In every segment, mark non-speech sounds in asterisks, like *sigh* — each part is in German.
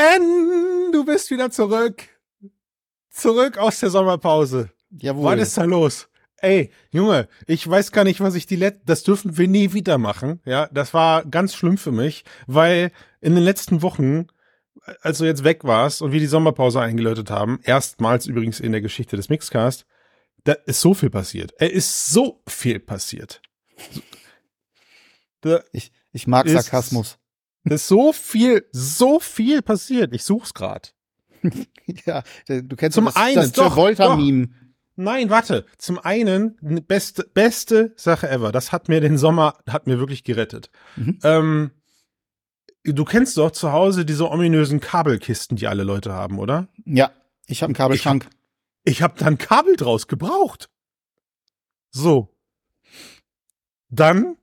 Ben, du bist wieder zurück. Zurück aus der Sommerpause. Jawohl. Was ist da los? Ey, Junge, ich weiß gar nicht, was ich die letzten, das dürfen wir nie wieder machen. Ja, das war ganz schlimm für mich, weil in den letzten Wochen, als du jetzt weg warst und wir die Sommerpause eingeläutet haben, erstmals übrigens in der Geschichte des Mixcast, da ist so viel passiert. Er ist so viel passiert. Da ich, ich mag Sarkasmus. Da ist so viel, so viel passiert. Ich such's grad. *laughs* ja, du kennst Zum das, einen, das Travolta-Meme. Nein, warte. Zum einen, beste, beste Sache ever. Das hat mir den Sommer, hat mir wirklich gerettet. Mhm. Ähm, du kennst doch zu Hause diese ominösen Kabelkisten, die alle Leute haben, oder? Ja, ich habe einen Kabelschrank. Ich habe hab da ein Kabel draus gebraucht. So. Dann,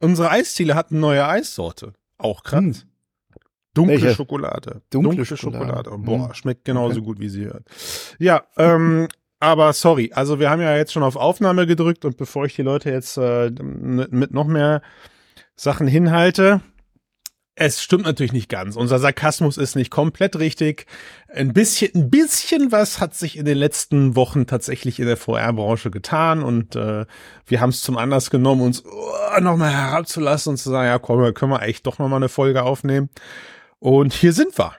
unsere Eisziele hatten neue Eissorte. Auch krass. Hm. Dunkle Welche? Schokolade. Dunkle, Dunkle Schokolade. Schokolade. Boah, hm. schmeckt genauso okay. gut, wie sie hört. Ja, ähm, aber sorry, also wir haben ja jetzt schon auf Aufnahme gedrückt und bevor ich die Leute jetzt äh, mit noch mehr Sachen hinhalte, es stimmt natürlich nicht ganz. Unser Sarkasmus ist nicht komplett richtig. Ein bisschen, ein bisschen was hat sich in den letzten Wochen tatsächlich in der VR-Branche getan und äh, wir haben es zum Anlass genommen, uns uh, nochmal herabzulassen und zu sagen, ja komm, können wir eigentlich doch nochmal eine Folge aufnehmen. Und hier sind wir.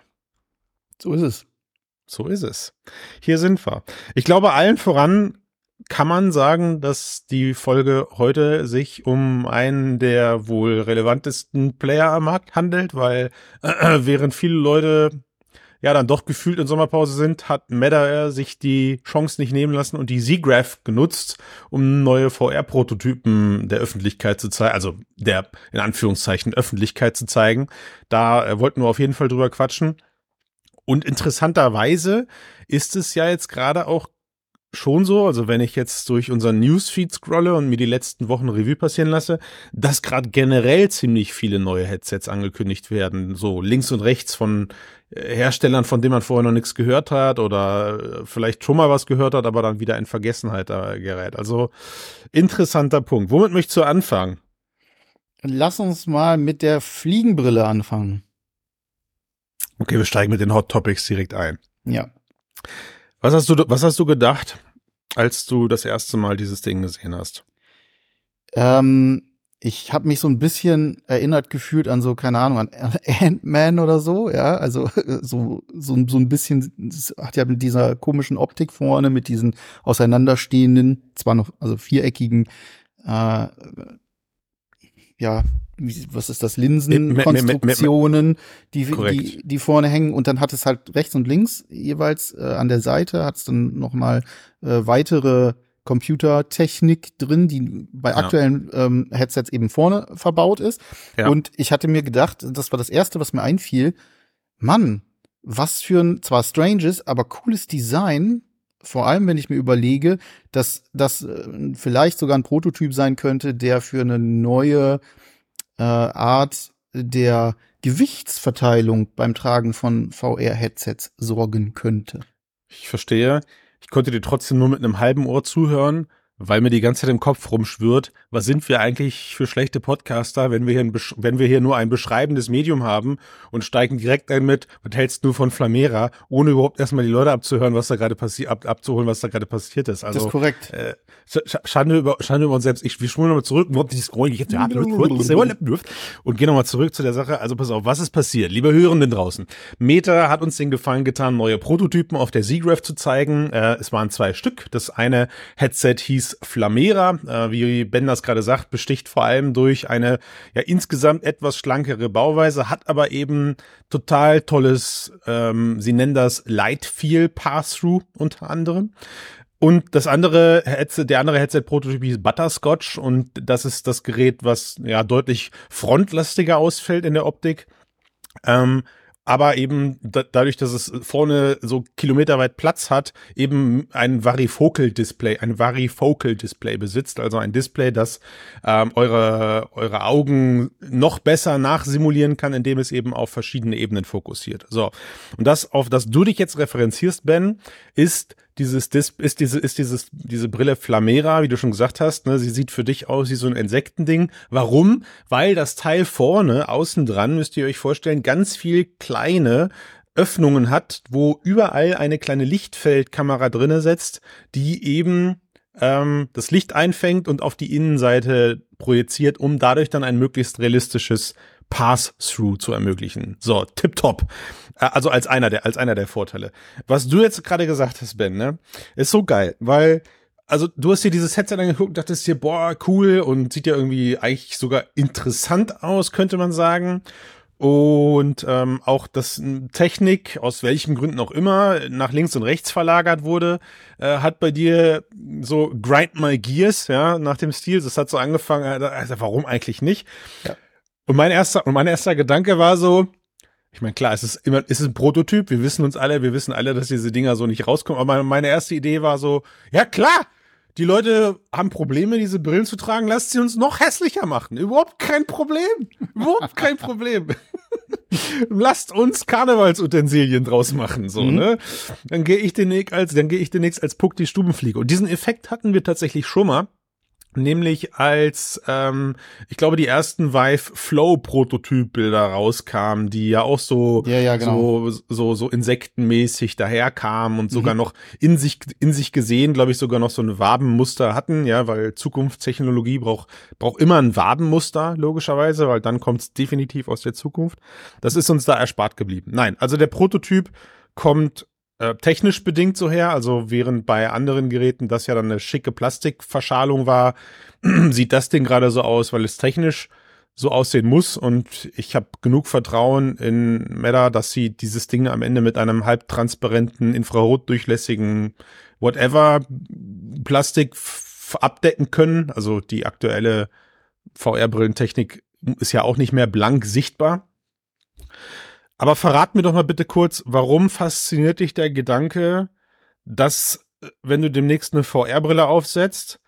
So ist es. So ist es. Hier sind wir. Ich glaube, allen voran kann man sagen, dass die Folge heute sich um einen der wohl relevantesten Player am Markt handelt, weil äh, während viele Leute ja dann doch gefühlt in Sommerpause sind, hat Meta sich die Chance nicht nehmen lassen und die Z-Graph genutzt, um neue VR-Prototypen der Öffentlichkeit zu zeigen, also der in Anführungszeichen Öffentlichkeit zu zeigen. Da äh, wollten wir auf jeden Fall drüber quatschen. Und interessanterweise ist es ja jetzt gerade auch schon so, also wenn ich jetzt durch unseren Newsfeed scrolle und mir die letzten Wochen Revue passieren lasse, dass gerade generell ziemlich viele neue Headsets angekündigt werden, so links und rechts von äh, Herstellern, von denen man vorher noch nichts gehört hat oder äh, vielleicht schon mal was gehört hat, aber dann wieder in Vergessenheit gerät. Also interessanter Punkt. Womit möchtest du anfangen? Lass uns mal mit der Fliegenbrille anfangen. Okay, wir steigen mit den Hot Topics direkt ein. Ja. Was hast du, was hast du gedacht, als du das erste Mal dieses Ding gesehen hast? Ähm, ich habe mich so ein bisschen erinnert gefühlt an so, keine Ahnung, an *laughs* Ant-Man oder so, ja, also so, so, so ein bisschen, hat ja mit dieser komischen Optik vorne, mit diesen auseinanderstehenden, zwar noch, also viereckigen, äh, ja, was ist das, Linsenkonstruktionen, die, die, die vorne hängen und dann hat es halt rechts und links jeweils äh, an der Seite hat es dann nochmal äh, weitere Computertechnik drin, die bei ja. aktuellen ähm, Headsets eben vorne verbaut ist. Ja. Und ich hatte mir gedacht, das war das erste, was mir einfiel, Mann, was für ein zwar stranges, aber cooles Design vor allem, wenn ich mir überlege, dass das äh, vielleicht sogar ein Prototyp sein könnte, der für eine neue äh, Art der Gewichtsverteilung beim Tragen von VR-Headsets sorgen könnte. Ich verstehe. Ich konnte dir trotzdem nur mit einem halben Ohr zuhören, weil mir die ganze Zeit im Kopf rumschwirrt, was sind wir eigentlich für schlechte Podcaster, wenn wir hier, ein, wenn wir hier nur ein beschreibendes Medium haben und steigen direkt ein mit, was hältst du von Flamera, ohne überhaupt erstmal die Leute abzuhören, was da gerade passiert, ab, abzuholen, was da gerade passiert ist. Also, das ist korrekt. Äh, Schande über, Schande über uns selbst. Ich, wir schwulen nochmal zurück, und gehen nochmal zurück zu der Sache. Also pass auf, was ist passiert? Lieber Hörenden draußen. Meta hat uns den Gefallen getan, neue Prototypen auf der Z-Graph zu zeigen. Äh, es waren zwei Stück. Das eine Headset hieß Flamera, äh, wie Ben das gerade sagt, besticht vor allem durch eine ja insgesamt etwas schlankere Bauweise, hat aber eben total tolles, ähm, sie nennen das Light Feel Pass-Through unter anderem. Und das andere Headset, der andere Headset-Prototyp hieß Butterscotch und das ist das Gerät, was ja deutlich frontlastiger ausfällt in der Optik. Ähm, aber eben da, dadurch, dass es vorne so kilometerweit Platz hat, eben ein Varifocal-Display, ein Varifocal-Display besitzt, also ein Display, das ähm, eure, eure Augen noch besser nachsimulieren kann, indem es eben auf verschiedene Ebenen fokussiert. So. Und das, auf das du dich jetzt referenzierst, Ben, ist dieses Dis ist diese ist dieses diese Brille Flamera, wie du schon gesagt hast, ne, sie sieht für dich aus wie so ein Insektending. Warum? Weil das Teil vorne außen dran müsst ihr euch vorstellen, ganz viel kleine Öffnungen hat, wo überall eine kleine Lichtfeldkamera drinne setzt, die eben ähm, das Licht einfängt und auf die Innenseite projiziert, um dadurch dann ein möglichst realistisches Pass-Through zu ermöglichen. So, tipptopp. Äh, also als einer der, als einer der Vorteile. Was du jetzt gerade gesagt hast, Ben, ne, ist so geil, weil also du hast dir dieses Headset angeguckt und dachtest dir, boah, cool und sieht ja irgendwie eigentlich sogar interessant aus, könnte man sagen. Und ähm, auch dass Technik, aus welchen Gründen auch immer, nach links und rechts verlagert wurde, äh, hat bei dir so Grind My Gears, ja, nach dem Stil. Das hat so angefangen, äh, also warum eigentlich nicht? Ja. Und mein erster, und mein erster Gedanke war so, ich meine, klar, es ist immer, es ist ein Prototyp. Wir wissen uns alle, wir wissen alle, dass diese Dinger so nicht rauskommen. Aber meine erste Idee war so, ja klar, die Leute haben Probleme, diese Brillen zu tragen. Lasst sie uns noch hässlicher machen. Überhaupt kein Problem. Überhaupt kein Problem. *laughs* Lasst uns Karnevalsutensilien draus machen, so, mhm. ne? Dann gehe ich demnächst als, dann gehe ich demnächst als Puck die Stubenfliege. Und diesen Effekt hatten wir tatsächlich schon mal nämlich als ähm, ich glaube die ersten Vive Flow Prototypbilder rauskamen, die ja auch so ja, ja, genau. so so so insektenmäßig daherkamen und sogar mhm. noch in sich in sich gesehen, glaube ich, sogar noch so ein Wabenmuster hatten, ja, weil Zukunftstechnologie braucht braucht immer ein Wabenmuster logischerweise, weil dann kommt es definitiv aus der Zukunft. Das ist uns da erspart geblieben. Nein, also der Prototyp kommt äh, technisch bedingt so her. Also während bei anderen Geräten das ja dann eine schicke Plastikverschalung war, *clears throat* sieht das Ding gerade so aus, weil es technisch so aussehen muss. Und ich habe genug Vertrauen in Meta, dass sie dieses Ding am Ende mit einem halbtransparenten, infrarotdurchlässigen whatever Plastik abdecken können. Also die aktuelle VR-Brillentechnik ist ja auch nicht mehr blank sichtbar. Aber verrat mir doch mal bitte kurz, warum fasziniert dich der Gedanke, dass, äh, wenn du demnächst eine VR-Brille aufsetzt,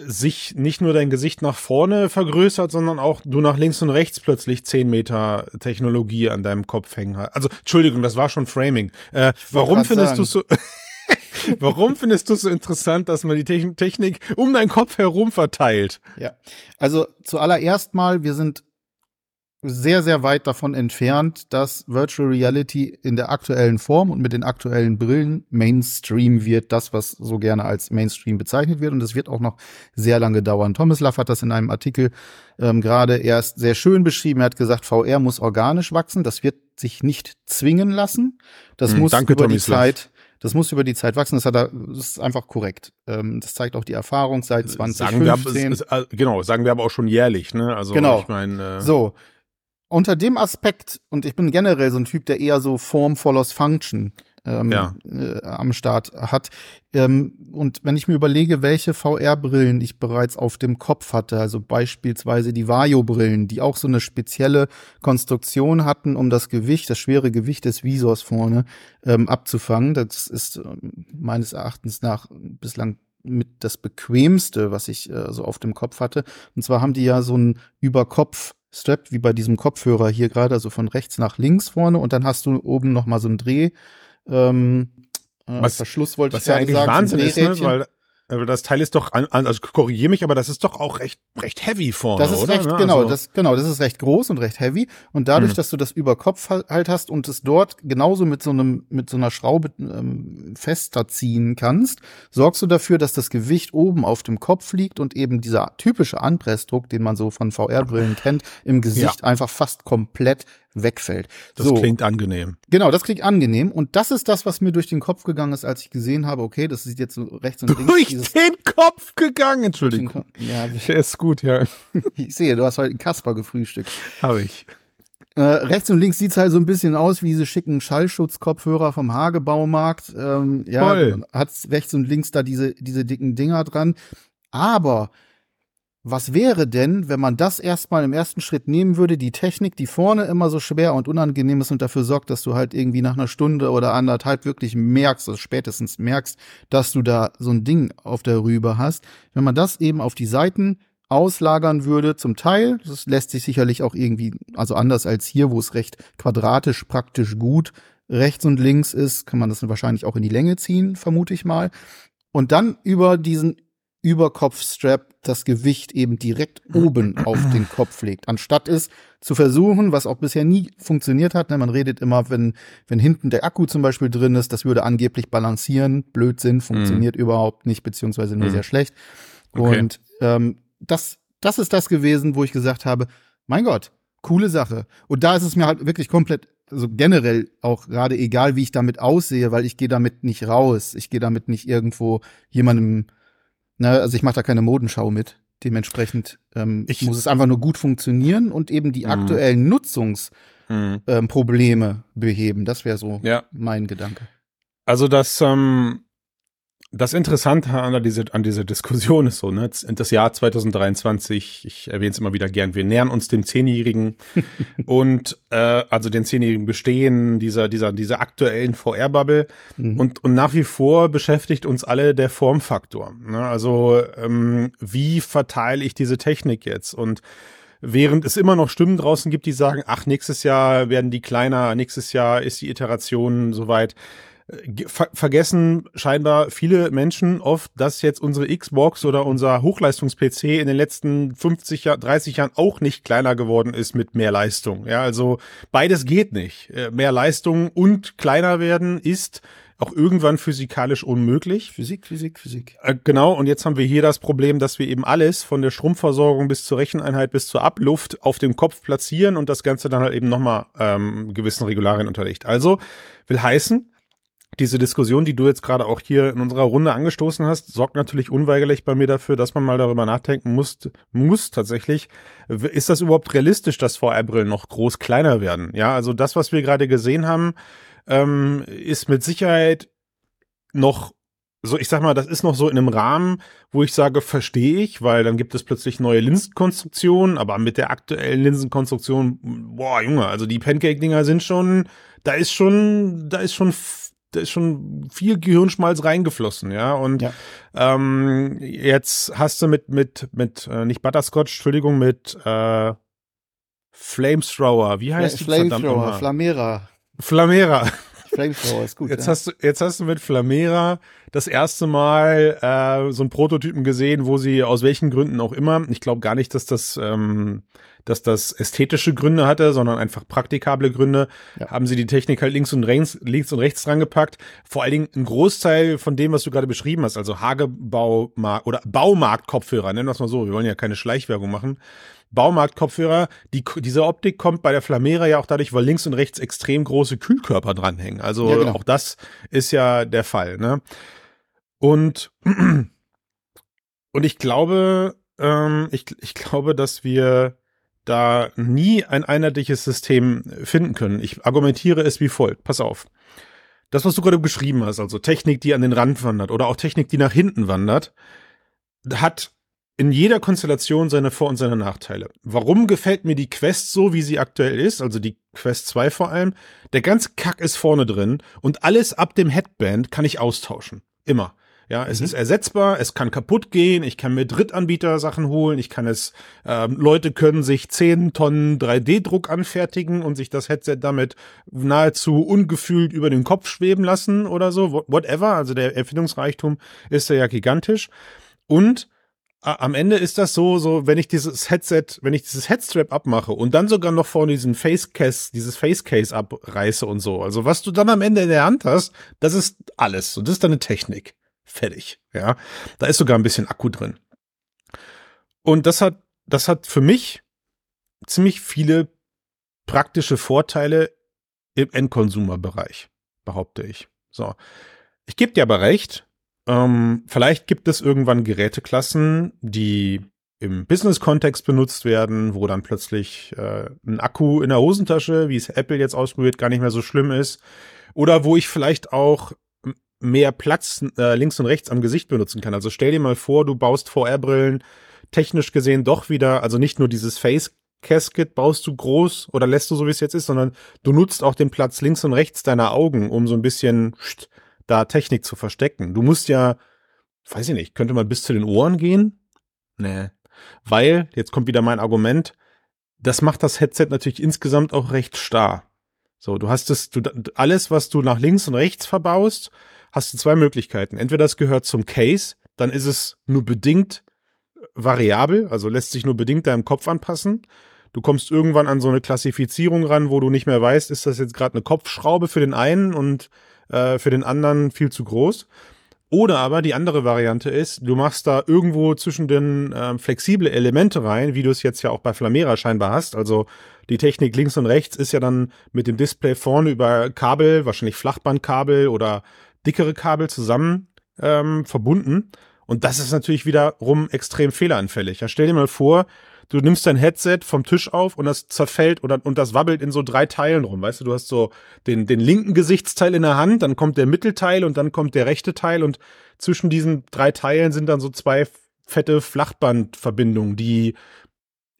sich nicht nur dein Gesicht nach vorne vergrößert, sondern auch du nach links und rechts plötzlich zehn Meter Technologie an deinem Kopf hängen hast. Also, Entschuldigung, das war schon Framing. Äh, *laughs* warum findest du so, warum findest du so interessant, dass man die Technik um deinen Kopf herum verteilt? Ja. Also, zuallererst mal, wir sind sehr, sehr weit davon entfernt, dass Virtual Reality in der aktuellen Form und mit den aktuellen Brillen Mainstream wird, das, was so gerne als Mainstream bezeichnet wird. Und das wird auch noch sehr lange dauern. Thomas Laff hat das in einem Artikel ähm, gerade erst sehr schön beschrieben. Er hat gesagt, VR muss organisch wachsen. Das wird sich nicht zwingen lassen. Das hm, muss danke, über Thomas die Zeit das muss über die Zeit wachsen. Das, hat er, das ist einfach korrekt. Ähm, das zeigt auch die Erfahrung seit 2015. Sagen wir, aber, genau, sagen wir aber auch schon jährlich. Ne? Also genau. ich meine. Äh so unter dem Aspekt, und ich bin generell so ein Typ, der eher so Form follows Function ähm, ja. äh, am Start hat. Ähm, und wenn ich mir überlege, welche VR-Brillen ich bereits auf dem Kopf hatte, also beispielsweise die Vario-Brillen, die auch so eine spezielle Konstruktion hatten, um das Gewicht, das schwere Gewicht des Visors vorne ähm, abzufangen. Das ist äh, meines Erachtens nach bislang mit das bequemste, was ich äh, so auf dem Kopf hatte. Und zwar haben die ja so einen Überkopf Strap, wie bei diesem Kopfhörer hier gerade, also von rechts nach links vorne und dann hast du oben noch mal so einen Dreh, ähm, äh, was, Verschluss wollte was ich ja eigentlich sagen, Wahnsinn ist, ne? weil aber das Teil ist doch, also korrigiere mich, aber das ist doch auch recht, recht heavy vorne, Das ist oder? recht, ne? genau, also das, genau, das ist recht groß und recht heavy. Und dadurch, mhm. dass du das über Kopf halt hast und es dort genauso mit so einem, mit so einer Schraube ähm, fester ziehen kannst, sorgst du dafür, dass das Gewicht oben auf dem Kopf liegt und eben dieser typische Anpressdruck, den man so von VR-Brillen kennt, im Gesicht ja. einfach fast komplett wegfällt. Das so. klingt angenehm. Genau, das klingt angenehm. Und das ist das, was mir durch den Kopf gegangen ist, als ich gesehen habe, okay, das sieht jetzt so rechts und links. Durch den Kopf gegangen, Entschuldigung. Ja, der *laughs* ist gut, ja. *laughs* Ich sehe, du hast heute einen Kasper gefrühstückt. Habe ich. Äh, rechts und links sieht's halt so ein bisschen aus wie diese schicken Schallschutzkopfhörer vom Hagebaumarkt. Ähm, ja, Voll. hat's rechts und links da diese, diese dicken Dinger dran. Aber was wäre denn, wenn man das erstmal im ersten Schritt nehmen würde, die Technik, die vorne immer so schwer und unangenehm ist und dafür sorgt, dass du halt irgendwie nach einer Stunde oder anderthalb wirklich merkst, also spätestens merkst, dass du da so ein Ding auf der Rübe hast. Wenn man das eben auf die Seiten auslagern würde, zum Teil, das lässt sich sicherlich auch irgendwie, also anders als hier, wo es recht quadratisch praktisch gut rechts und links ist, kann man das wahrscheinlich auch in die Länge ziehen, vermute ich mal. Und dann über diesen Überkopfstrap das Gewicht eben direkt oben auf den Kopf legt, anstatt es zu versuchen, was auch bisher nie funktioniert hat. Ne? Man redet immer, wenn, wenn hinten der Akku zum Beispiel drin ist, das würde angeblich balancieren. Blödsinn, funktioniert mm. überhaupt nicht, beziehungsweise nur mm. sehr schlecht. Okay. Und ähm, das, das ist das gewesen, wo ich gesagt habe, mein Gott, coole Sache. Und da ist es mir halt wirklich komplett, also generell auch gerade egal, wie ich damit aussehe, weil ich gehe damit nicht raus. Ich gehe damit nicht irgendwo jemandem ne, also ich mache da keine Modenschau mit. Dementsprechend ähm, ich, muss es einfach nur gut funktionieren und eben die mhm. aktuellen Nutzungsprobleme ähm, beheben. Das wäre so ja. mein Gedanke. Also das ähm, das Interessante an dieser, an dieser Diskussion ist so, ne, das Jahr 2023, ich erwähne es immer wieder gern, wir nähern uns dem Zehnjährigen *laughs* und äh, also den Zehnjährigen Bestehen dieser, dieser, dieser aktuellen VR-Bubble mhm. und, und nach wie vor beschäftigt uns alle der Formfaktor. Ne? Also ähm, wie verteile ich diese Technik jetzt? Und während es immer noch Stimmen draußen gibt, die sagen, ach, nächstes Jahr werden die kleiner, nächstes Jahr ist die Iteration soweit ver vergessen scheinbar viele Menschen oft, dass jetzt unsere Xbox oder unser Hochleistungs-PC in den letzten 50, Jahr, 30 Jahren auch nicht kleiner geworden ist mit mehr Leistung. Ja, also beides geht nicht. Äh, mehr Leistung und kleiner werden ist auch irgendwann physikalisch unmöglich. Physik, Physik, Physik. Äh, genau, und jetzt haben wir hier das Problem, dass wir eben alles von der Stromversorgung bis zur Recheneinheit bis zur Abluft auf dem Kopf platzieren und das Ganze dann halt eben nochmal ähm, gewissen Regularien unterlegt. Also will heißen, diese Diskussion, die du jetzt gerade auch hier in unserer Runde angestoßen hast, sorgt natürlich unweigerlich bei mir dafür, dass man mal darüber nachdenken muss, muss tatsächlich, ist das überhaupt realistisch, dass VR-Brillen noch groß kleiner werden? Ja, also das, was wir gerade gesehen haben, ähm, ist mit Sicherheit noch so, ich sag mal, das ist noch so in einem Rahmen, wo ich sage, verstehe ich, weil dann gibt es plötzlich neue Linsenkonstruktionen, aber mit der aktuellen Linsenkonstruktion, boah, Junge, also die Pancake-Dinger sind schon, da ist schon, da ist schon da ist schon viel Gehirnschmalz reingeflossen, ja. Und ja. Ähm, jetzt hast du mit, mit, mit, äh, nicht Butterscotch, Entschuldigung, mit äh, Flamethrower. Wie heißt Fl die Flamethrower, Flamera. Flamera. Flamethrower ist gut. Jetzt ja. hast du, jetzt hast du mit Flamera das erste Mal äh, so einen Prototypen gesehen, wo sie aus welchen Gründen auch immer, ich glaube gar nicht, dass das ähm, dass das ästhetische Gründe hatte, sondern einfach praktikable Gründe, ja. haben sie die Technik halt links und rechts, links und rechts dran gepackt. Vor allen Dingen ein Großteil von dem, was du gerade beschrieben hast, also Hagebaumarkt oder Baumarkt-Kopfhörer, nennen wir es mal so, wir wollen ja keine Schleichwerbung machen. Baumarkt-Kopfhörer, die, diese Optik kommt bei der Flamera ja auch dadurch, weil links und rechts extrem große Kühlkörper dranhängen. Also ja, genau. auch das ist ja der Fall. Ne? Und, *clears throat* und ich glaube, ähm, ich, ich glaube, dass wir da nie ein einheitliches System finden können. Ich argumentiere es wie folgt. Pass auf. Das, was du gerade beschrieben hast, also Technik, die an den Rand wandert oder auch Technik, die nach hinten wandert, hat in jeder Konstellation seine Vor- und seine Nachteile. Warum gefällt mir die Quest so, wie sie aktuell ist, also die Quest 2 vor allem? Der ganze Kack ist vorne drin und alles ab dem Headband kann ich austauschen. Immer. Ja, es mhm. ist ersetzbar, es kann kaputt gehen, ich kann mir Drittanbieter Sachen holen, ich kann es, ähm, Leute können sich 10 Tonnen 3D-Druck anfertigen und sich das Headset damit nahezu ungefühlt über den Kopf schweben lassen oder so, whatever. Also der Erfindungsreichtum ist ja gigantisch. Und am Ende ist das so, so, wenn ich dieses Headset, wenn ich dieses Headstrap abmache und dann sogar noch vorne diesen Facecase, dieses Facecase abreiße und so. Also was du dann am Ende in der Hand hast, das ist alles. Und das ist deine Technik fertig. Ja, da ist sogar ein bisschen Akku drin. Und das hat, das hat für mich ziemlich viele praktische Vorteile im Endkonsumerbereich, behaupte ich. So. Ich gebe dir aber recht. Ähm, vielleicht gibt es irgendwann Geräteklassen, die im Business-Kontext benutzt werden, wo dann plötzlich äh, ein Akku in der Hosentasche, wie es Apple jetzt ausprobiert, gar nicht mehr so schlimm ist. Oder wo ich vielleicht auch mehr Platz äh, links und rechts am Gesicht benutzen kann. Also stell dir mal vor, du baust VR-Brillen technisch gesehen doch wieder, also nicht nur dieses Face Casket baust du groß oder lässt du so wie es jetzt ist, sondern du nutzt auch den Platz links und rechts deiner Augen, um so ein bisschen da Technik zu verstecken. Du musst ja, weiß ich nicht, könnte man bis zu den Ohren gehen? Nee. Weil, jetzt kommt wieder mein Argument, das macht das Headset natürlich insgesamt auch recht starr. So, du hast es, du, alles, was du nach links und rechts verbaust, hast du zwei Möglichkeiten. Entweder das gehört zum Case, dann ist es nur bedingt variabel, also lässt sich nur bedingt deinem Kopf anpassen. Du kommst irgendwann an so eine Klassifizierung ran, wo du nicht mehr weißt, ist das jetzt gerade eine Kopfschraube für den einen und äh, für den anderen viel zu groß. Oder aber die andere Variante ist, du machst da irgendwo zwischen den äh, flexible Elemente rein, wie du es jetzt ja auch bei Flamera scheinbar hast. Also die Technik links und rechts ist ja dann mit dem Display vorne über Kabel, wahrscheinlich Flachbandkabel oder dickere Kabel zusammen ähm, verbunden. Und das ist natürlich wiederum extrem fehleranfällig. Ja, stell dir mal vor, du nimmst dein Headset vom Tisch auf und das zerfällt oder und das wabbelt in so drei Teilen rum. Weißt du, du hast so den, den linken Gesichtsteil in der Hand, dann kommt der Mittelteil und dann kommt der rechte Teil und zwischen diesen drei Teilen sind dann so zwei fette Flachbandverbindungen, die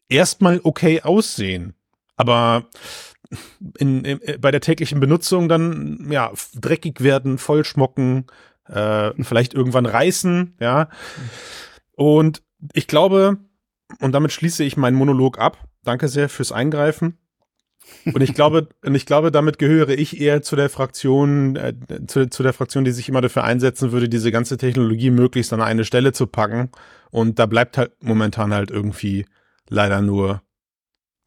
erstmal okay aussehen, aber in, in, bei der täglichen Benutzung dann ja dreckig werden, vollschmocken, äh, vielleicht irgendwann reißen, ja. Und ich glaube, und damit schließe ich meinen Monolog ab. Danke sehr fürs Eingreifen. Und ich glaube, *laughs* und ich glaube, damit gehöre ich eher zu der Fraktion, äh, zu, zu der Fraktion, die sich immer dafür einsetzen würde, diese ganze Technologie möglichst an eine Stelle zu packen. Und da bleibt halt momentan halt irgendwie leider nur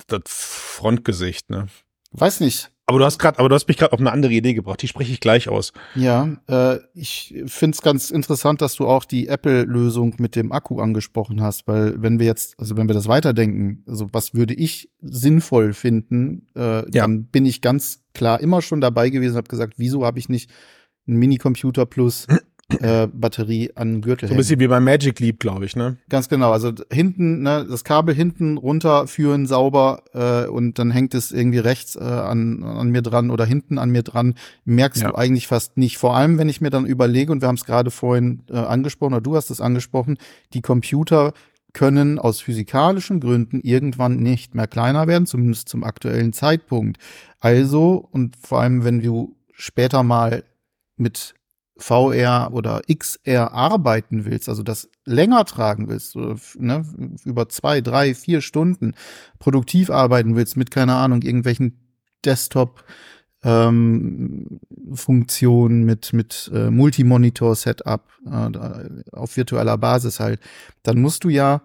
das Frontgesicht, ne? Weiß nicht. Aber du hast gerade, aber du hast mich gerade auf eine andere Idee gebracht. Die spreche ich gleich aus. Ja, äh, ich finde es ganz interessant, dass du auch die Apple-Lösung mit dem Akku angesprochen hast, weil wenn wir jetzt, also wenn wir das weiterdenken, also was würde ich sinnvoll finden, äh, ja. dann bin ich ganz klar immer schon dabei gewesen, habe gesagt, wieso habe ich nicht einen Minicomputer plus äh, Batterie an Gürtel So ein bisschen wie beim Magic Leap, glaube ich, ne? Ganz genau. Also hinten, ne, das Kabel hinten runterführen sauber äh, und dann hängt es irgendwie rechts äh, an, an mir dran oder hinten an mir dran. Merkst ja. du eigentlich fast nicht. Vor allem, wenn ich mir dann überlege, und wir haben es gerade vorhin äh, angesprochen, oder du hast es angesprochen, die Computer können aus physikalischen Gründen irgendwann nicht mehr kleiner werden, zumindest zum aktuellen Zeitpunkt. Also, und vor allem, wenn du später mal mit VR oder XR arbeiten willst, also das länger tragen willst, ne, über zwei, drei, vier Stunden produktiv arbeiten willst mit, keine Ahnung, irgendwelchen Desktop ähm, Funktionen mit, mit äh, Multimonitor-Setup äh, auf virtueller Basis halt, dann musst du ja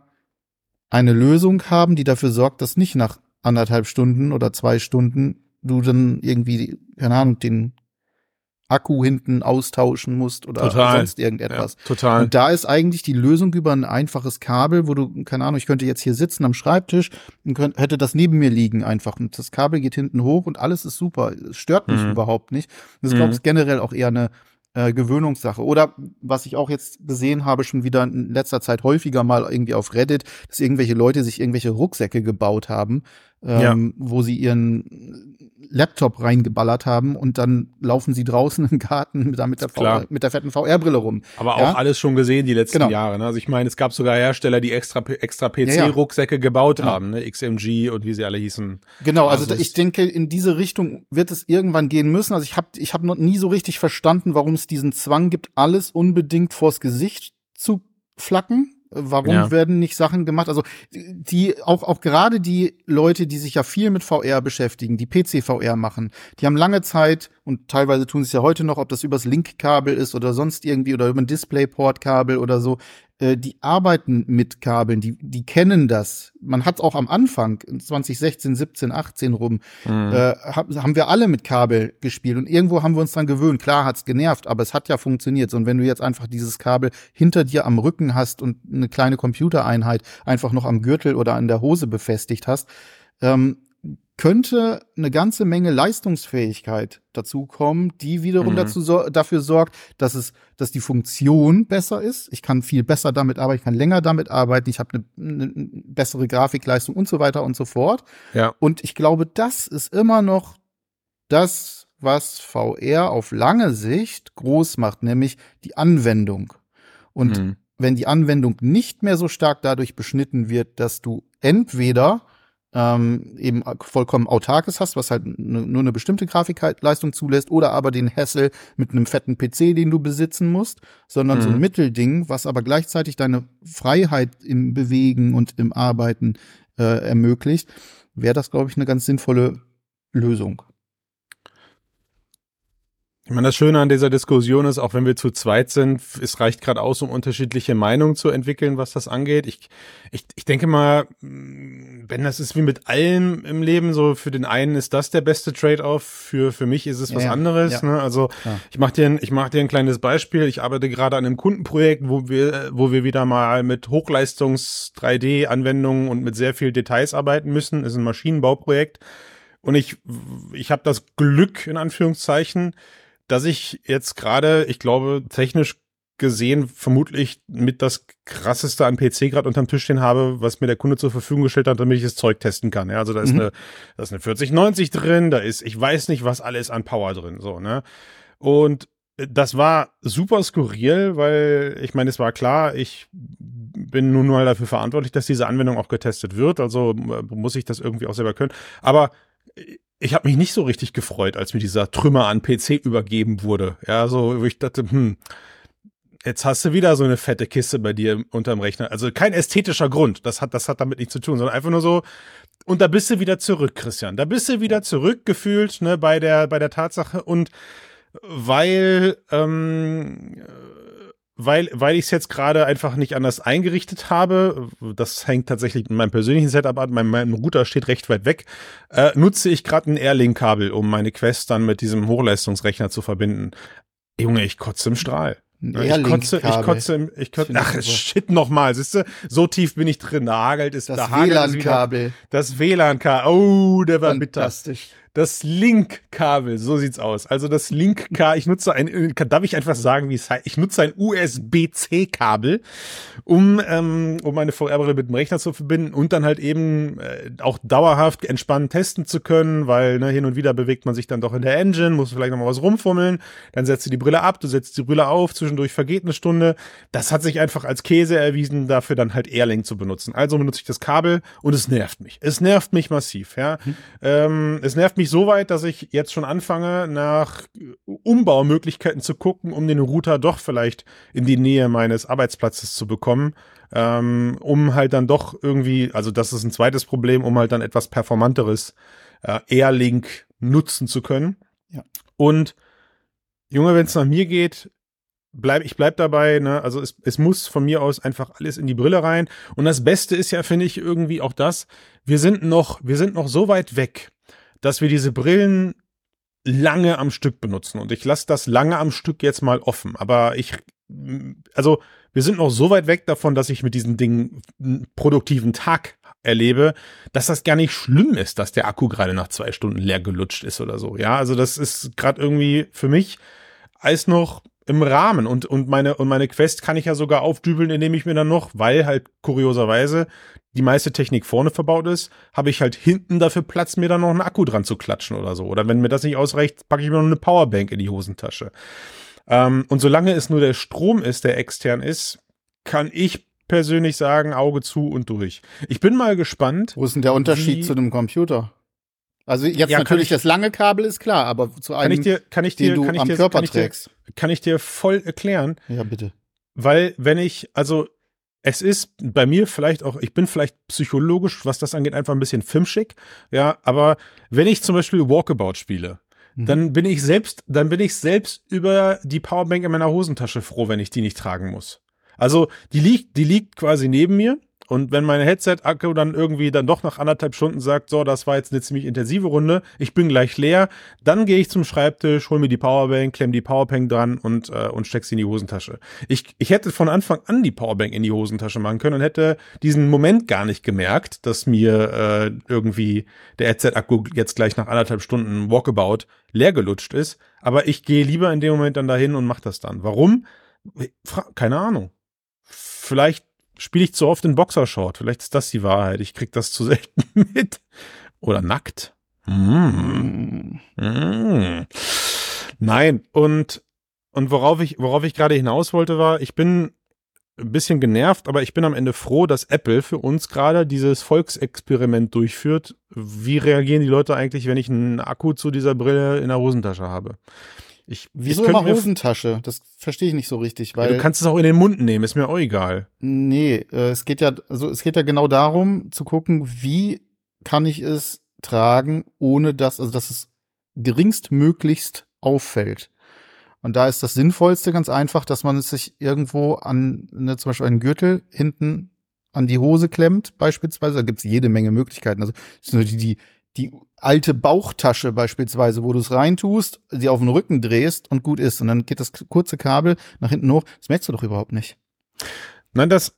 eine Lösung haben, die dafür sorgt, dass nicht nach anderthalb Stunden oder zwei Stunden du dann irgendwie, keine Ahnung, den Akku hinten austauschen musst oder total. sonst irgendetwas. Ja, total. Und da ist eigentlich die Lösung über ein einfaches Kabel, wo du, keine Ahnung, ich könnte jetzt hier sitzen am Schreibtisch und könnte, hätte das neben mir liegen einfach. Und das Kabel geht hinten hoch und alles ist super. Es stört mich mhm. überhaupt nicht. Das ist, mhm. glaube ich, generell auch eher eine äh, Gewöhnungssache. Oder was ich auch jetzt gesehen habe, schon wieder in letzter Zeit häufiger mal irgendwie auf Reddit, dass irgendwelche Leute sich irgendwelche Rucksäcke gebaut haben, ähm, ja. wo sie ihren Laptop reingeballert haben und dann laufen sie draußen *laughs* im Garten mit der, mit der, VR, mit der fetten VR-Brille rum. Aber ja? auch alles schon gesehen die letzten genau. Jahre. Ne? Also ich meine, es gab sogar Hersteller, die extra, extra PC-Rucksäcke ja, gebaut genau. haben, ne? XMG und wie sie alle hießen. Genau, also, also ich denke, in diese Richtung wird es irgendwann gehen müssen. Also ich habe ich hab noch nie so richtig verstanden, warum es diesen Zwang gibt, alles unbedingt vors Gesicht zu flacken. Warum ja. werden nicht Sachen gemacht? Also die auch auch gerade die Leute, die sich ja viel mit VR beschäftigen, die PC VR machen, die haben lange Zeit und teilweise tun sie es ja heute noch, ob das übers Link-Kabel ist oder sonst irgendwie oder über ein Displayport-Kabel oder so, äh, die arbeiten mit Kabeln, die, die kennen das. Man hat auch am Anfang, 2016, 17, 18 rum, mhm. äh, haben wir alle mit Kabel gespielt und irgendwo haben wir uns dran gewöhnt. Klar hat's genervt, aber es hat ja funktioniert. Und wenn du jetzt einfach dieses Kabel hinter dir am Rücken hast und eine kleine Computereinheit einfach noch am Gürtel oder an der Hose befestigt hast, ähm, könnte eine ganze Menge Leistungsfähigkeit dazukommen, die wiederum mhm. dazu so, dafür sorgt, dass es, dass die Funktion besser ist. Ich kann viel besser damit arbeiten, ich kann länger damit arbeiten, ich habe eine, eine bessere Grafikleistung und so weiter und so fort. Ja. Und ich glaube, das ist immer noch das, was VR auf lange Sicht groß macht, nämlich die Anwendung. Und mhm. wenn die Anwendung nicht mehr so stark dadurch beschnitten wird, dass du entweder ähm, eben vollkommen autarkes hast, was halt nur eine bestimmte Grafikleistung zulässt, oder aber den Hassel mit einem fetten PC, den du besitzen musst, sondern mhm. so ein mhm. Mittelding, was aber gleichzeitig deine Freiheit im Bewegen und im Arbeiten äh, ermöglicht, wäre das, glaube ich, eine ganz sinnvolle Lösung. Ich meine, das Schöne an dieser Diskussion ist, auch wenn wir zu zweit sind, es reicht gerade aus, um unterschiedliche Meinungen zu entwickeln, was das angeht. Ich, ich, ich denke mal, wenn das ist wie mit allem im Leben, so für den einen ist das der beste Trade-off, für, für mich ist es was ja, anderes. Ja. Ne? Also ja. ich mache dir, ein, ich mach dir ein kleines Beispiel. Ich arbeite gerade an einem Kundenprojekt, wo wir, wo wir wieder mal mit Hochleistungs-3D-Anwendungen und mit sehr viel Details arbeiten müssen. Das ist ein Maschinenbauprojekt. Und ich, ich habe das Glück, in Anführungszeichen, dass ich jetzt gerade, ich glaube, technisch gesehen vermutlich mit das krasseste an PC gerade unterm Tisch stehen habe, was mir der Kunde zur Verfügung gestellt hat, damit ich das Zeug testen kann. Ja, also da ist mhm. eine, da ist eine 4090 drin, da ist, ich weiß nicht, was alles an Power drin, so, ne? Und das war super skurril, weil ich meine, es war klar, ich bin nun mal dafür verantwortlich, dass diese Anwendung auch getestet wird, also äh, muss ich das irgendwie auch selber können. Aber ich habe mich nicht so richtig gefreut, als mir dieser Trümmer an PC übergeben wurde. Ja, so, wo ich dachte, hm, jetzt hast du wieder so eine fette Kiste bei dir unterm Rechner. Also kein ästhetischer Grund. Das hat, das hat damit nichts zu tun, sondern einfach nur so, und da bist du wieder zurück, Christian. Da bist du wieder zurückgefühlt, ne, bei der, bei der Tatsache. Und weil, ähm, weil, weil ich es jetzt gerade einfach nicht anders eingerichtet habe, das hängt tatsächlich mit meinem persönlichen Setup an, mein, mein Router steht recht weit weg, äh, nutze ich gerade ein Airlink-Kabel, um meine Quest dann mit diesem Hochleistungsrechner zu verbinden. Junge, ich kotze im Strahl. Ich kotze, ich kotze, im, ich kotze, ach, shit nochmal, siehst du, so tief bin ich drin, nagelt ist das WLAN-Kabel. Das WLAN-Kabel, oh, der war Fantastisch. bitter das Link-Kabel, so sieht's aus. Also das Link-Kabel, ich nutze ein, darf ich einfach sagen, wie es heißt? Ich nutze ein USB-C-Kabel, um, ähm, um meine VR-Brille mit dem Rechner zu verbinden und dann halt eben äh, auch dauerhaft entspannt testen zu können, weil ne, hin und wieder bewegt man sich dann doch in der Engine, muss vielleicht noch mal was rumfummeln, dann setzt du die Brille ab, du setzt die Brille auf, zwischendurch vergeht eine Stunde. Das hat sich einfach als Käse erwiesen, dafür dann halt Airlink zu benutzen. Also benutze ich das Kabel und es nervt mich. Es nervt mich massiv, ja. Hm. Ähm, es nervt mich mich so weit, dass ich jetzt schon anfange, nach Umbaumöglichkeiten zu gucken, um den Router doch vielleicht in die Nähe meines Arbeitsplatzes zu bekommen. Ähm, um halt dann doch irgendwie, also das ist ein zweites Problem, um halt dann etwas performanteres äh, Airlink nutzen zu können. Ja. Und Junge, wenn es nach mir geht, bleib, ich bleib dabei, ne? Also es, es muss von mir aus einfach alles in die Brille rein. Und das Beste ist ja, finde ich, irgendwie auch das, wir sind noch, wir sind noch so weit weg dass wir diese Brillen lange am Stück benutzen. Und ich lasse das lange am Stück jetzt mal offen. Aber ich, also wir sind noch so weit weg davon, dass ich mit diesen Dingen einen produktiven Tag erlebe, dass das gar nicht schlimm ist, dass der Akku gerade nach zwei Stunden leer gelutscht ist oder so. Ja, also das ist gerade irgendwie für mich als noch im Rahmen und und meine und meine Quest kann ich ja sogar aufdübeln, indem ich mir dann noch, weil halt kurioserweise die meiste Technik vorne verbaut ist, habe ich halt hinten dafür Platz, mir dann noch einen Akku dran zu klatschen oder so. Oder wenn mir das nicht ausreicht, packe ich mir noch eine Powerbank in die Hosentasche. Ähm, und solange es nur der Strom ist, der extern ist, kann ich persönlich sagen, Auge zu und durch. Ich bin mal gespannt. Wo ist denn der Unterschied zu einem Computer? Also jetzt ja, natürlich ich, das lange Kabel ist klar, aber zu einem, kann ich dir, kann ich dir, den du kann am dir, Körper kann trägst. Dir, kann ich dir voll erklären. Ja, bitte. Weil wenn ich, also es ist bei mir vielleicht auch, ich bin vielleicht psychologisch, was das angeht, einfach ein bisschen filmschick. Ja, aber wenn ich zum Beispiel Walkabout spiele, mhm. dann bin ich selbst, dann bin ich selbst über die Powerbank in meiner Hosentasche froh, wenn ich die nicht tragen muss. Also die liegt, die liegt quasi neben mir und wenn meine Headset-Akku dann irgendwie dann doch nach anderthalb Stunden sagt, so, das war jetzt eine ziemlich intensive Runde, ich bin gleich leer, dann gehe ich zum Schreibtisch, hol mir die Powerbank, klemm die Powerbank dran und, äh, und steck sie in die Hosentasche. Ich, ich hätte von Anfang an die Powerbank in die Hosentasche machen können und hätte diesen Moment gar nicht gemerkt, dass mir äh, irgendwie der Headset-Akku jetzt gleich nach anderthalb Stunden Walkabout leer gelutscht ist. Aber ich gehe lieber in dem Moment dann dahin und mach das dann. Warum? Keine Ahnung. Vielleicht spiele ich zu oft in Boxershort. Vielleicht ist das die Wahrheit. Ich krieg das zu selten *laughs* mit. Oder nackt. Mm. Mm. Nein, und, und worauf ich, worauf ich gerade hinaus wollte, war, ich bin ein bisschen genervt, aber ich bin am Ende froh, dass Apple für uns gerade dieses Volksexperiment durchführt. Wie reagieren die Leute eigentlich, wenn ich einen Akku zu dieser Brille in der Hosentasche habe? Ich, Wieso ich immer Hosentasche? Das verstehe ich nicht so richtig, weil. Ja, du kannst es auch in den Mund nehmen, ist mir auch egal. Nee, äh, es geht ja, also es geht ja genau darum, zu gucken, wie kann ich es tragen, ohne dass, also dass es geringstmöglichst auffällt. Und da ist das Sinnvollste ganz einfach, dass man es sich irgendwo an, ne, zum Beispiel einen Gürtel hinten an die Hose klemmt, beispielsweise. Da gibt's jede Menge Möglichkeiten. Also die, die, die alte Bauchtasche beispielsweise, wo du es reintust, sie auf den Rücken drehst und gut ist. Und dann geht das kurze Kabel nach hinten hoch. Das merkst du doch überhaupt nicht. Nein, das.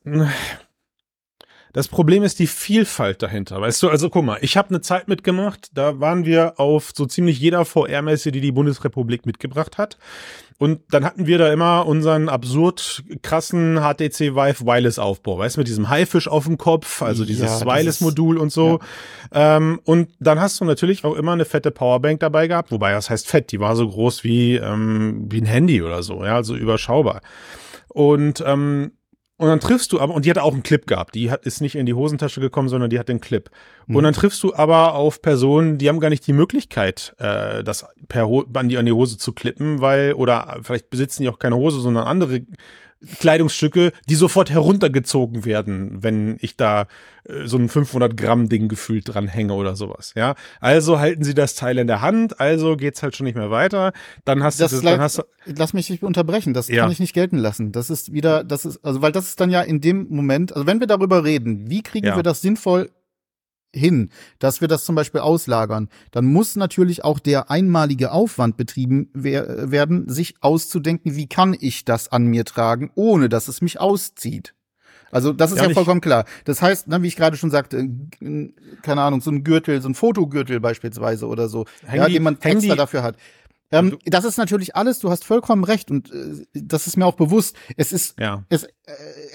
Das Problem ist die Vielfalt dahinter. Weißt du, also guck mal, ich habe eine Zeit mitgemacht, da waren wir auf so ziemlich jeder VR-Messe, die die Bundesrepublik mitgebracht hat. Und dann hatten wir da immer unseren absurd krassen HTC Vive Wireless Aufbau, weißt du, mit diesem Haifisch auf dem Kopf, also dieses ja, Wireless Modul und so. Ja. Ähm, und dann hast du natürlich auch immer eine fette Powerbank dabei gehabt, wobei das heißt fett, die war so groß wie, ähm, wie ein Handy oder so, ja, also überschaubar. Und ähm, und dann triffst du aber, und die hat auch einen Clip gehabt. Die hat, ist nicht in die Hosentasche gekommen, sondern die hat den Clip. Mhm. Und dann triffst du aber auf Personen, die haben gar nicht die Möglichkeit, äh, das per Ho an, die, an die Hose zu klippen, weil, oder vielleicht besitzen die auch keine Hose, sondern andere Kleidungsstücke, die sofort heruntergezogen werden, wenn ich da äh, so ein 500 Gramm Ding gefühlt dran hänge oder sowas. Ja, also halten sie das Teil in der Hand, also geht's halt schon nicht mehr weiter. Dann hast das du, das, dann hast du, lass mich nicht unterbrechen. Das ja. kann ich nicht gelten lassen. Das ist wieder, das ist also, weil das ist dann ja in dem Moment, also wenn wir darüber reden, wie kriegen ja. wir das sinnvoll hin, dass wir das zum Beispiel auslagern, dann muss natürlich auch der einmalige Aufwand betrieben wer werden, sich auszudenken, wie kann ich das an mir tragen, ohne dass es mich auszieht. Also das ist ja, ja vollkommen klar. Das heißt, ne, wie ich gerade schon sagte, keine Ahnung, so ein Gürtel, so ein Fotogürtel beispielsweise oder so, ja, den man extra dafür hat. Ähm, das ist natürlich alles, du hast vollkommen recht und äh, das ist mir auch bewusst. Es ist, ja. es,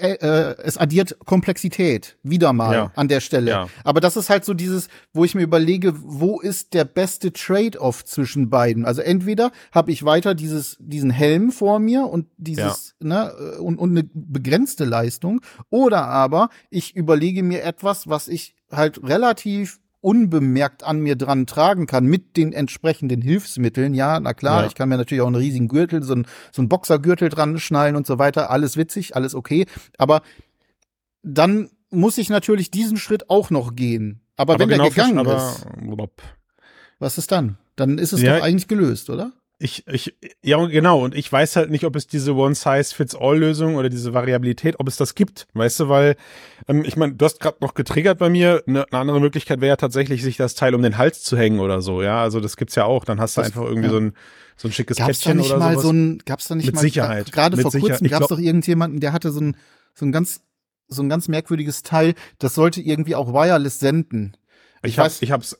äh, äh, es addiert Komplexität wieder mal ja. an der Stelle. Ja. Aber das ist halt so dieses, wo ich mir überlege, wo ist der beste Trade-off zwischen beiden? Also entweder habe ich weiter dieses, diesen Helm vor mir und dieses, ne, äh, und, und eine begrenzte Leistung, oder aber ich überlege mir etwas, was ich halt relativ unbemerkt an mir dran tragen kann mit den entsprechenden Hilfsmitteln. Ja, na klar, ja. ich kann mir natürlich auch einen riesigen Gürtel, so ein, so ein Boxergürtel dran schnallen und so weiter. Alles witzig, alles okay. Aber dann muss ich natürlich diesen Schritt auch noch gehen. Aber, aber wenn genau der gegangen ist, was ist dann? Dann ist es ja, doch eigentlich gelöst, oder? Ich, ich, ja, genau. Und ich weiß halt nicht, ob es diese One-Size-Fits-All-Lösung oder diese Variabilität, ob es das gibt. Weißt du, weil, ähm, ich meine, du hast gerade noch getriggert bei mir. Eine, eine andere Möglichkeit wäre ja tatsächlich, sich das Teil um den Hals zu hängen oder so. Ja, also das gibt's ja auch. Dann hast du das, einfach irgendwie ja. so ein, so ein schickes gab's Kettchen da nicht oder mal so ein, gab's da nicht Mit mal, Sicherheit. Gerade vor Sicherheit. kurzem gab es doch irgendjemanden, der hatte so ein, so ein ganz, so ein ganz merkwürdiges Teil. Das sollte irgendwie auch wireless senden. Ich, ich, hab, ich hab's,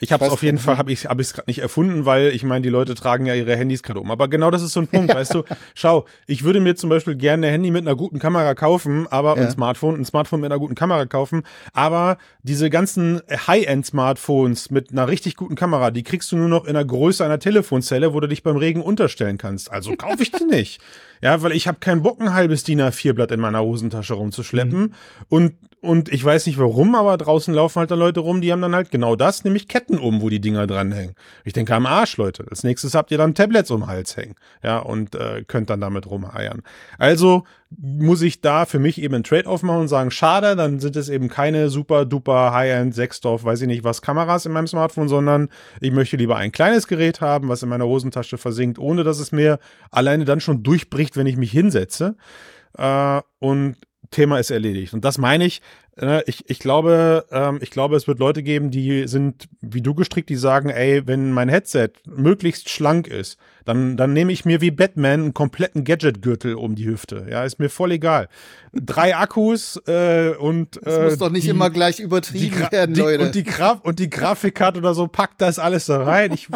ich habe es auf jeden Fall, habe ich habe ich gerade nicht erfunden, weil ich meine, die Leute tragen ja ihre Handys gerade um. Aber genau das ist so ein Punkt, weißt du. Schau, ich würde mir zum Beispiel gerne ein Handy mit einer guten Kamera kaufen, aber ja. ein Smartphone, ein Smartphone mit einer guten Kamera kaufen. Aber diese ganzen High-End-Smartphones mit einer richtig guten Kamera, die kriegst du nur noch in der Größe einer Telefonzelle, wo du dich beim Regen unterstellen kannst. Also kaufe ich die nicht. Ja, weil ich habe keinen Bock, ein halbes DIN A4-Blatt in meiner Hosentasche rumzuschleppen. Mhm. Und, und ich weiß nicht warum, aber draußen laufen halt da Leute rum, die haben dann halt genau das, nämlich Ketten um, wo die Dinger dranhängen. Ich denke am Arsch, Leute. Als nächstes habt ihr dann Tablets um den Hals hängen. Ja, und äh, könnt dann damit rumheiern. Also muss ich da für mich eben ein Trade-off machen und sagen, schade, dann sind es eben keine super duper High-End Sechsdorf, weiß ich nicht was, Kameras in meinem Smartphone, sondern ich möchte lieber ein kleines Gerät haben, was in meiner Hosentasche versinkt, ohne dass es mir alleine dann schon durchbricht, wenn ich mich hinsetze. Äh, und Thema ist erledigt. Und das meine ich, äh, ich, ich glaube, ähm, ich glaube, es wird Leute geben, die sind wie du gestrickt, die sagen, ey, wenn mein Headset möglichst schlank ist, dann, dann nehme ich mir wie Batman einen kompletten Gadget-Gürtel um die Hüfte. Ja, ist mir voll egal. Drei Akkus äh, und äh, das muss doch nicht die, immer gleich übertrieben werden, Leute. und die Graf und die Grafikkarte oder so, packt das alles da rein. Ich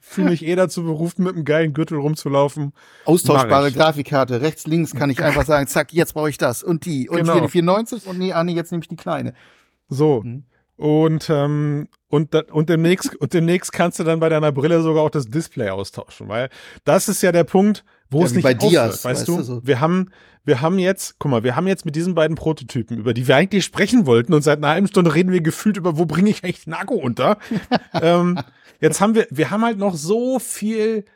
fühle mich eh dazu berufen, mit einem geilen Gürtel rumzulaufen. Austauschbare Grafikkarte, rechts, links kann ich einfach sagen, zack, jetzt brauche ich das und die und genau. hier die 94 und nee, Anni, jetzt nehme ich die kleine. So. Mhm. Und, ähm, und, und, demnächst, und demnächst kannst du dann bei deiner Brille sogar auch das Display austauschen, weil das ist ja der Punkt, wo ja, es nicht bei Dias, weißt, weißt du? So. Wir haben, wir haben jetzt, guck mal, wir haben jetzt mit diesen beiden Prototypen, über die wir eigentlich sprechen wollten und seit einer halben Stunde reden wir gefühlt über, wo bringe ich eigentlich den Akku unter? *laughs* ähm, jetzt haben wir, wir haben halt noch so viel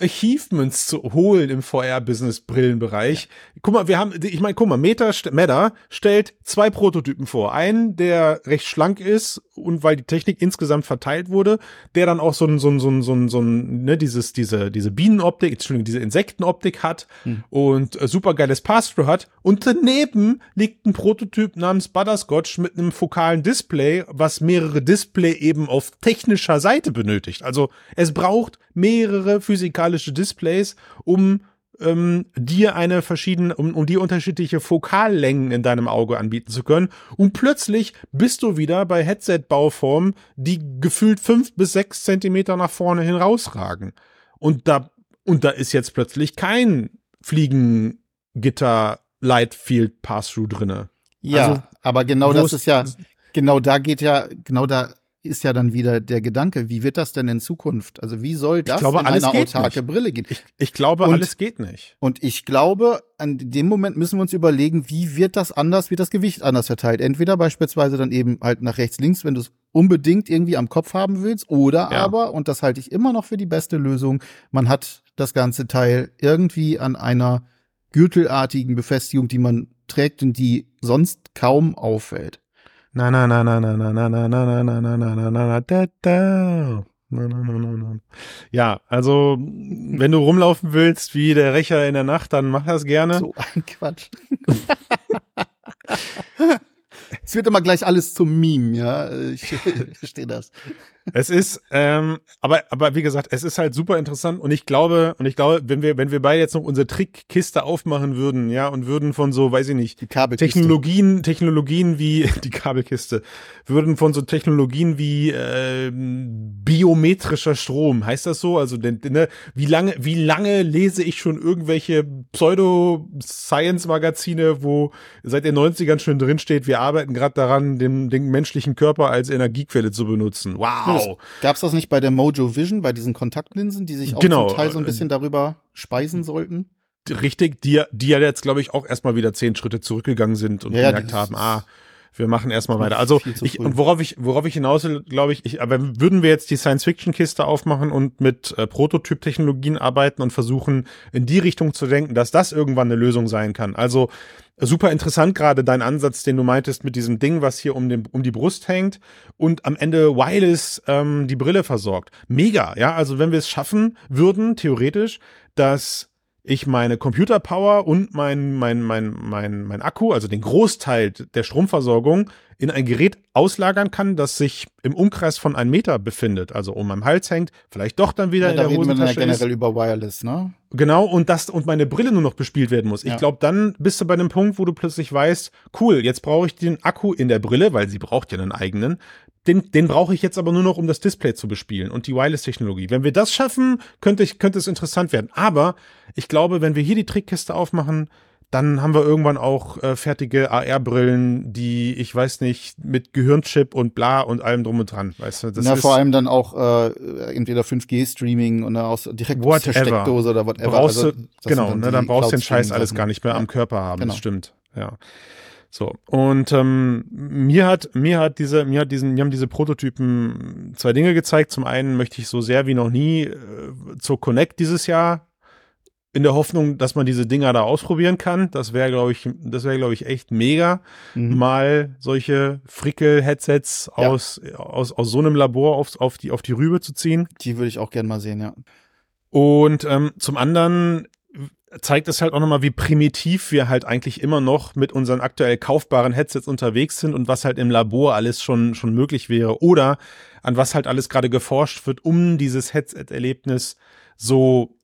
Achievements zu holen im VR-Business-Brillenbereich. Guck mal, wir haben, ich meine, guck mal, Meta, Meta stellt zwei Prototypen vor. Einen, der recht schlank ist und weil die Technik insgesamt verteilt wurde, der dann auch so ein, so ein, so ein, so ein, so ein ne, dieses, diese, diese Bienenoptik, Entschuldigung, diese Insektenoptik hat hm. und äh, super geiles Pass-Through hat. Und daneben liegt ein Prototyp namens Butterscotch mit einem fokalen Display, was mehrere Display eben auf technischer Seite benötigt. Also es braucht mehrere physikalische Displays, um ähm, dir eine verschiedene, um, um dir unterschiedliche Fokallängen in deinem Auge anbieten zu können. Und plötzlich bist du wieder bei Headset-Bauformen, die gefühlt fünf bis sechs Zentimeter nach vorne hin rausragen. Und da, und da ist jetzt plötzlich kein Fliegengitter Lightfield Pass-Through drinne. Ja, also, aber genau das ist ja, genau da geht ja, genau da ist ja dann wieder der Gedanke, wie wird das denn in Zukunft? Also wie soll das glaube, in eine autarke nicht. Brille gehen? Ich, ich glaube, und, alles geht nicht. Und ich glaube, an dem Moment müssen wir uns überlegen, wie wird das anders, wird das Gewicht anders verteilt? Entweder beispielsweise dann eben halt nach rechts, links, wenn du es unbedingt irgendwie am Kopf haben willst, oder ja. aber, und das halte ich immer noch für die beste Lösung, man hat das ganze Teil irgendwie an einer gürtelartigen Befestigung, die man trägt und die sonst kaum auffällt. Na na na na na na na na na na na na na na na da da. Na, na, na, na, na. Ja, also wenn du rumlaufen willst wie der Rächer in der Nacht, dann mach das gerne. So ein Quatsch. Es wird immer gleich alles zum Meme, ja. Ich, ich verstehe das. Es ist, ähm, aber, aber wie gesagt, es ist halt super interessant und ich glaube, und ich glaube, wenn wir, wenn wir beide jetzt noch unsere Trickkiste aufmachen würden, ja, und würden von so, weiß ich nicht, die Kabelkiste. Technologien, Technologien wie *laughs* die Kabelkiste, würden von so Technologien wie äh, biometrischer Strom, heißt das so? Also, denn, ne, wie lange, wie lange lese ich schon irgendwelche Pseudo-Science-Magazine, wo seit den 90ern schon drinsteht, wir arbeiten gerade daran, den, den menschlichen Körper als Energiequelle zu benutzen. Wow. Wow. Gab es das nicht bei der Mojo Vision, bei diesen Kontaktlinsen, die sich auch genau. zum Teil so ein bisschen darüber speisen sollten? Richtig, die, die ja jetzt, glaube ich, auch erstmal wieder zehn Schritte zurückgegangen sind und ja, gemerkt haben, ah, wir machen erstmal weiter. Also ich, und worauf ich, worauf ich hinaus will, glaube ich, ich, aber würden wir jetzt die Science-Fiction-Kiste aufmachen und mit äh, Prototyp-Technologien arbeiten und versuchen, in die Richtung zu denken, dass das irgendwann eine Lösung sein kann. Also super interessant gerade dein Ansatz, den du meintest mit diesem Ding, was hier um, den, um die Brust hängt und am Ende Wireless ähm, die Brille versorgt. Mega, ja. Also wenn wir es schaffen würden, theoretisch, dass ich meine Computerpower und mein, mein, mein, mein, mein Akku, also den Großteil der Stromversorgung, in ein Gerät auslagern kann, das sich im Umkreis von einem Meter befindet, also um meinem Hals hängt, vielleicht doch dann wieder ja, in der Hosentasche wir ja generell ist. über Wireless, ne? Genau, und das und meine Brille nur noch bespielt werden muss. Ja. Ich glaube, dann bist du bei einem Punkt, wo du plötzlich weißt, cool, jetzt brauche ich den Akku in der Brille, weil sie braucht ja einen eigenen. Den, den brauche ich jetzt aber nur noch, um das Display zu bespielen und die Wireless-Technologie. Wenn wir das schaffen, könnte, ich, könnte es interessant werden. Aber ich glaube, wenn wir hier die Trickkiste aufmachen, dann haben wir irgendwann auch äh, fertige AR-Brillen, die, ich weiß nicht, mit Gehirnchip und bla und allem drum und dran. Weißt du, das Na, vor allem dann auch äh, entweder 5G-Streaming oder aus direkt aus der Steckdose oder whatever. Brauchst du, also, genau, dann, ne, dann brauchst du den Scheiß alles gar nicht mehr ja. am Körper haben. Genau. Das stimmt. Ja. So und ähm, mir hat mir hat diese mir hat diesen mir haben diese Prototypen zwei Dinge gezeigt. Zum einen möchte ich so sehr wie noch nie äh, zur Connect dieses Jahr in der Hoffnung, dass man diese Dinger da ausprobieren kann. Das wäre, glaube ich, das wäre, glaube ich, echt mega, mhm. mal solche Frickel-Headsets ja. aus, aus, aus so einem Labor auf, auf, die, auf die Rübe zu ziehen. Die würde ich auch gerne mal sehen, ja. Und ähm, zum anderen zeigt es halt auch nochmal, wie primitiv wir halt eigentlich immer noch mit unseren aktuell kaufbaren Headsets unterwegs sind und was halt im Labor alles schon, schon möglich wäre oder an was halt alles gerade geforscht wird, um dieses Headset-Erlebnis so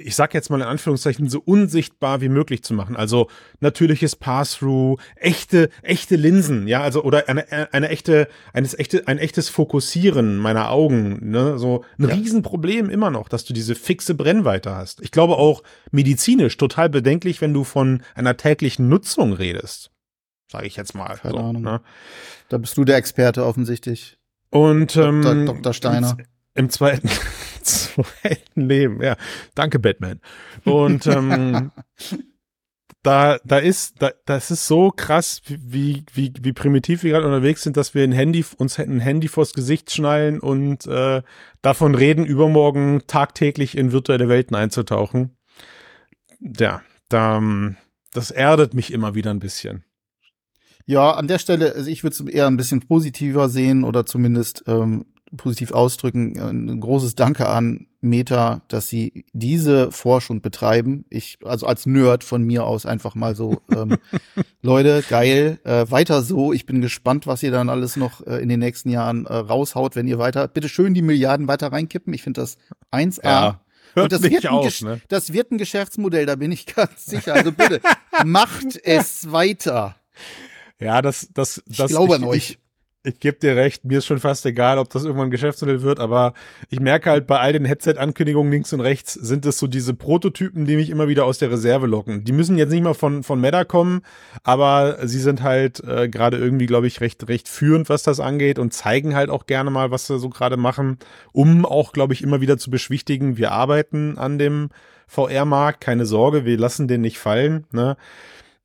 ich sag jetzt mal in Anführungszeichen, so unsichtbar wie möglich zu machen. Also natürliches Pass-through, echte, echte Linsen, ja, also oder eine, eine echte, eines echte, ein echtes Fokussieren meiner Augen, ne, so ein ja. Riesenproblem immer noch, dass du diese fixe Brennweite hast. Ich glaube auch medizinisch total bedenklich, wenn du von einer täglichen Nutzung redest. Sage ich jetzt mal. Keine so, Ahnung. Ne? Da bist du der Experte offensichtlich. Und ähm, Dr. Dr. Steiner. Im, im zweiten zweiten *laughs* Leben, ja. Danke, Batman. Und ähm, *laughs* da, da ist, da, das ist so krass, wie, wie, wie primitiv wir gerade unterwegs sind, dass wir ein Handy, uns ein Handy vors Gesicht schnallen und äh, davon reden, übermorgen tagtäglich in virtuelle Welten einzutauchen. Ja, da, das erdet mich immer wieder ein bisschen. Ja, an der Stelle, also ich würde es eher ein bisschen positiver sehen oder zumindest ähm, positiv ausdrücken. Ein großes Danke an Meta, dass sie diese Forschung betreiben. Ich, also als Nerd von mir aus einfach mal so, *laughs* ähm, Leute, geil, äh, weiter so. Ich bin gespannt, was ihr dann alles noch äh, in den nächsten Jahren äh, raushaut, wenn ihr weiter, bitte schön die Milliarden weiter reinkippen. Ich finde das 1A. Ja. Hört und das wird, ein auf, ne? das wird ein Geschäftsmodell, da bin ich *laughs* ganz sicher. Also bitte, macht *laughs* es weiter. Ja, das, das, Ich das. glaube ich, an euch. Ich, ich gebe dir recht, mir ist schon fast egal, ob das irgendwann ein Geschäftsmodell wird, aber ich merke halt bei all den Headset-Ankündigungen links und rechts sind es so diese Prototypen, die mich immer wieder aus der Reserve locken. Die müssen jetzt nicht mal von, von Meta kommen, aber sie sind halt äh, gerade irgendwie, glaube ich, recht, recht führend, was das angeht und zeigen halt auch gerne mal, was sie so gerade machen, um auch, glaube ich, immer wieder zu beschwichtigen, wir arbeiten an dem VR-Markt, keine Sorge, wir lassen den nicht fallen, ne?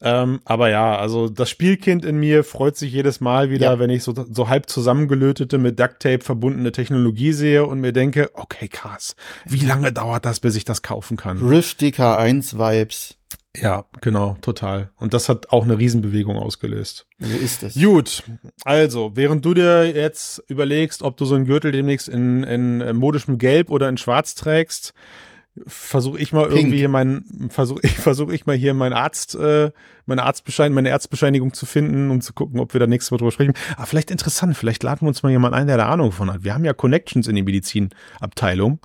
Ähm, aber ja, also das Spielkind in mir freut sich jedes Mal wieder, Ja. wenn ich so, so halb zusammengelötete, mit Ducktape verbundene Technologie sehe und mir denke, okay, krass, wie lange dauert das, bis ich das kaufen kann? Rift DK1-Vibes. Ja, genau, total. Und das hat auch eine Riesenbewegung ausgelöst. So ist es. Gut, also, während du dir jetzt überlegst, ob du so einen Gürtel demnächst in, in äh, modischem Gelb oder in Schwarz trägst, versuche ich mal Pink. irgendwie hier mein, versuche *laughs* ich, versuche ich mal hier meinen Arzt, äh, meine Arztbescheinigung, meine Ärztbescheinigung zu finden, um zu gucken, ob wir da nächstes Mal drüber sprechen. Aber vielleicht interessant, vielleicht laden wir uns mal jemand ein, der da Ahnung von hat. Wir haben ja Connections in die Medizinabteilung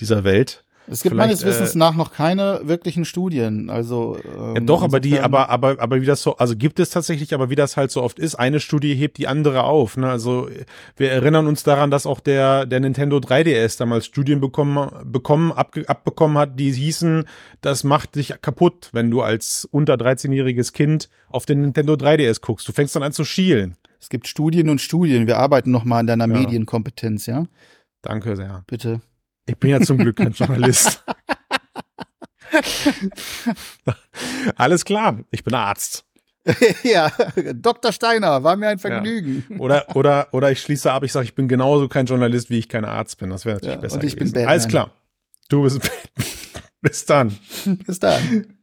dieser Welt. Es gibt Vielleicht, meines Wissens äh, nach noch keine wirklichen Studien. Also ähm, Ja, doch, aber die, aber, aber, aber wie das so, also gibt es tatsächlich, aber wie das halt so oft ist, eine Studie hebt die andere auf. Ne? Also wir erinnern uns daran, dass auch der, der Nintendo 3DS damals Studien bekommen, bekommen abge, abbekommen hat, die hießen, das macht dich kaputt, wenn du als unter 13-jähriges Kind auf den Nintendo 3DS guckst. Du fängst dann an zu schielen. Es gibt Studien und Studien. Wir arbeiten noch mal an deiner Ja. Medienkompetenz, ja? Danke sehr. Bitte. Ich bin ja zum Glück kein Journalist. *laughs* Alles klar, ich bin Arzt. *laughs* ja, Dr. Steiner, war mir ein Vergnügen. Oder, *laughs* oder, oder ich schließe ab, ich sage, ich bin genauso kein Journalist, wie ich kein Arzt bin. Das wäre natürlich Ja, besser und ich bin gewesen. Batman. Alles klar. Du bist. Bis dann. Bis dann.